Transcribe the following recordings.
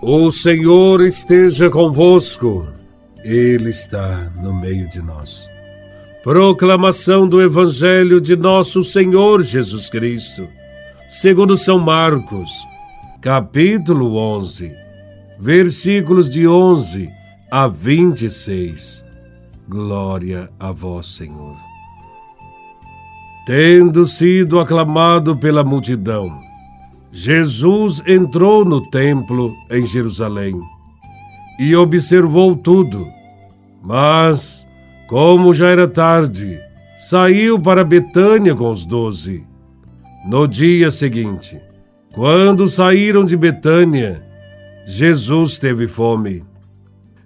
O Senhor esteja convosco, Ele está no meio de nós. Proclamação do Evangelho de Nosso Senhor Jesus Cristo, segundo São Marcos, capítulo 11, versículos de 11 a 26. Glória a Vós, Senhor. Tendo sido aclamado pela multidão, Jesus entrou no templo em Jerusalém e observou tudo. Mas, como já era tarde, saiu para Betânia com os doze. No dia seguinte, quando saíram de Betânia, Jesus teve fome.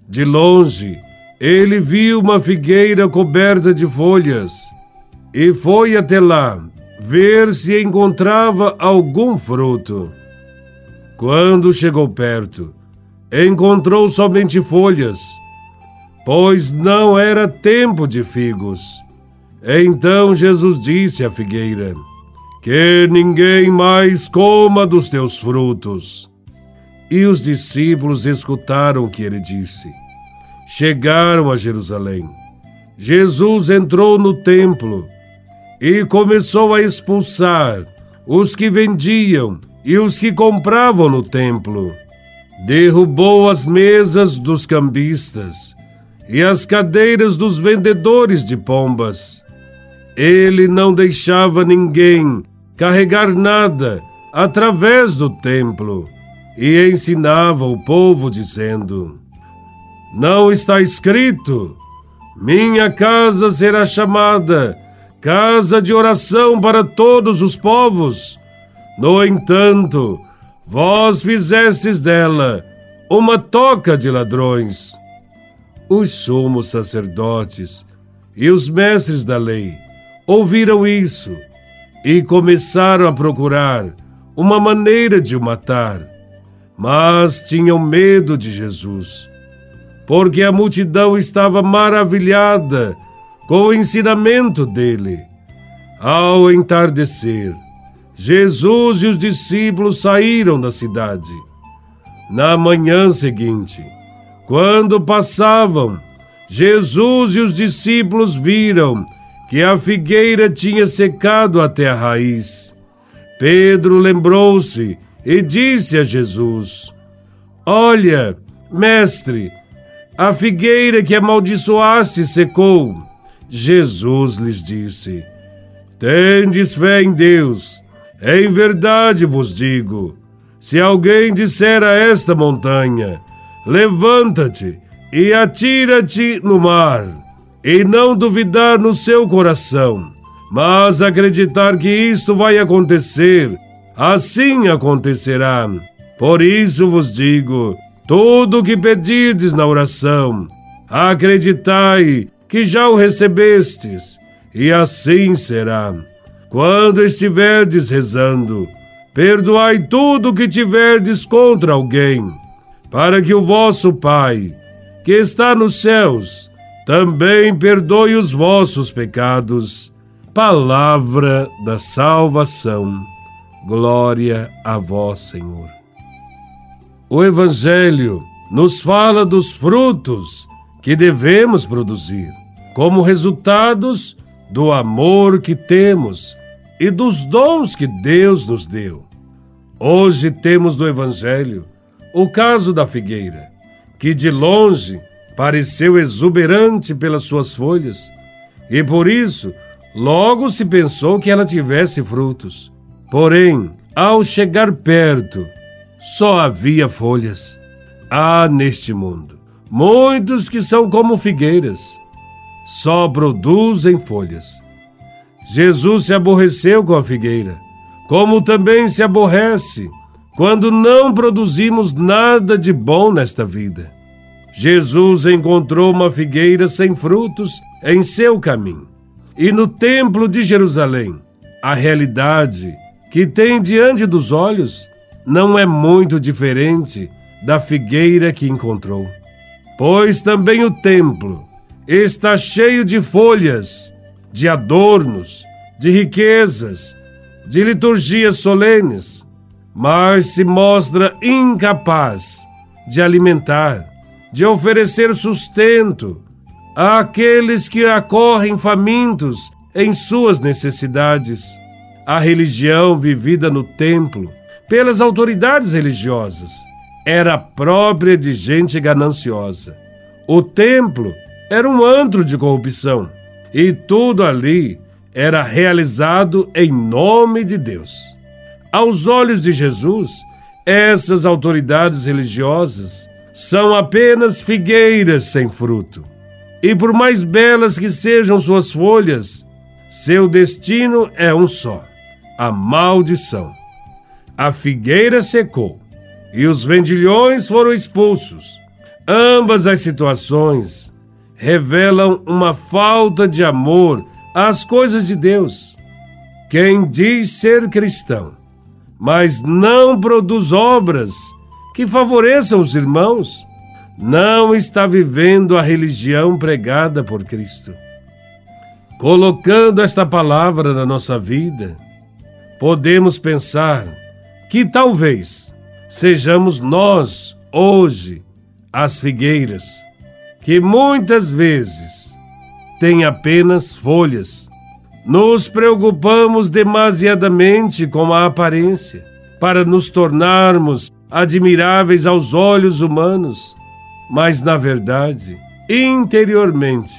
De longe, ele viu uma figueira coberta de folhas e foi até lá ver se encontrava algum fruto. Quando chegou perto, encontrou somente folhas, pois não era tempo de figos. Então Jesus disse à figueira: Que ninguém mais coma dos teus frutos. E os discípulos escutaram o que ele disse. Chegaram a Jerusalém. Jesus entrou no templo e começou a expulsar os que vendiam e os que compravam no templo. Derrubou as mesas dos cambistas e as cadeiras dos vendedores de pombas. Ele não deixava ninguém carregar nada através do templo e ensinava o povo dizendo: Não está escrito: Minha casa será chamada casa de oração para todos os povos. No entanto, vós fizestes dela uma toca de ladrões. Os sumos sacerdotes e os mestres da lei ouviram isso e começaram a procurar uma maneira de o matar, mas tinham medo de Jesus, porque a multidão estava maravilhada com o ensinamento dele. Ao entardecer, Jesus e os discípulos saíram da cidade. Na manhã seguinte, quando passavam, Jesus e os discípulos viram que a figueira tinha secado até a raiz. Pedro lembrou-se e disse a Jesus: Olha, mestre, a figueira que amaldiçoaste secou. Jesus lhes disse: Tendes fé em Deus. Em verdade vos digo: se alguém disser a esta montanha, levanta-te e atira-te no mar, e não duvidar no seu coração, mas acreditar que isto vai acontecer, assim acontecerá. Por isso vos digo: tudo o que pedirdes na oração, acreditai que já o recebestes, e assim será. Quando estiverdes rezando, perdoai tudo o que tiverdes contra alguém, para que o vosso Pai, que está nos céus, também perdoe os vossos pecados. Palavra da salvação. Glória a vós, Senhor. O Evangelho nos fala dos frutos que devemos produzir como resultados do amor que temos e dos dons que Deus nos deu. Hoje temos no Evangelho o caso da figueira, que de longe pareceu exuberante pelas suas folhas, e por isso logo se pensou que ela tivesse frutos. Porém, ao chegar perto, só havia folhas. Há neste mundo muitos que são como figueiras só produzem folhas. Jesus se aborreceu com a figueira, como também se aborrece quando não produzimos nada de bom nesta vida. Jesus encontrou uma figueira sem frutos em seu caminho. E no templo de Jerusalém, a realidade que tem diante dos olhos não é muito diferente da figueira que encontrou. Pois também o templo está cheio de folhas, de adornos, de riquezas, de liturgias solenes, mas se mostra incapaz de alimentar, de oferecer sustento àqueles que acorrem famintos em suas necessidades. A religião vivida no templo pelas autoridades religiosas era própria de gente gananciosa. O templo era um antro de corrupção e tudo ali era realizado em nome de Deus. Aos olhos de Jesus, essas autoridades religiosas são apenas figueiras sem fruto. E por mais belas que sejam suas folhas, seu destino é um só: a maldição. A figueira secou e os vendilhões foram expulsos. Ambas as situações revelam uma falta de amor às coisas de Deus. Quem diz ser cristão, mas não produz obras que favoreçam os irmãos, não está vivendo a religião pregada por Cristo. Colocando esta palavra na nossa vida, podemos pensar que talvez sejamos nós, hoje, as figueiras, que muitas vezes têm apenas folhas. Nos preocupamos demasiadamente com a aparência para nos tornarmos admiráveis aos olhos humanos, mas na verdade, interiormente,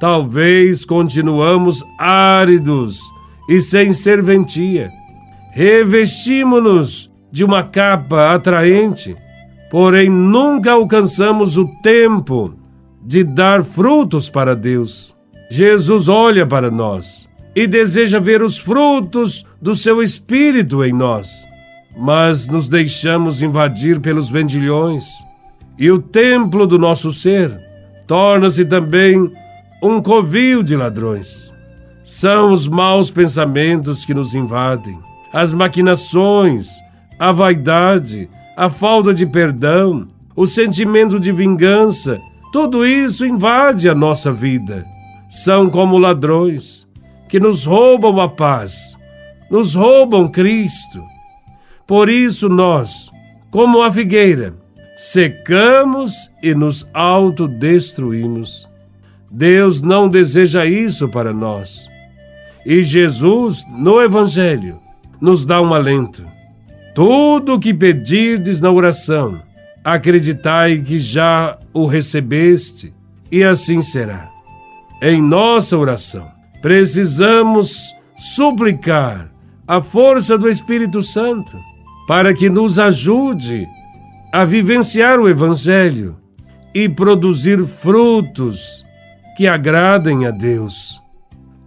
talvez continuamos áridos e sem serventia. Revestimos-nos de uma capa atraente, porém nunca alcançamos o tempo de dar frutos para Deus. Jesus olha para nós e deseja ver os frutos do seu Espírito em nós mas nos deixamos invadir pelos vendilhões, e o templo do nosso ser torna-se também um covil de ladrões. São os maus pensamentos que nos invadem, as maquinações, a vaidade, a falta de perdão, o sentimento de vingança, tudo isso invade a nossa vida. São como ladrões que nos roubam a paz, nos roubam Cristo por isso nós, como a figueira, secamos e nos autodestruímos. Deus não deseja isso para nós. E Jesus, no Evangelho, nos dá um alento. Tudo o que pedirdes na oração, acreditai que já o recebeste, e assim será. Em nossa oração, precisamos suplicar a força do Espírito Santo para que nos ajude a vivenciar o Evangelho e produzir frutos que agradem a Deus.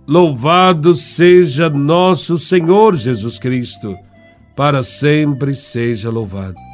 Louvado seja nosso Senhor Jesus Cristo, para sempre seja louvado.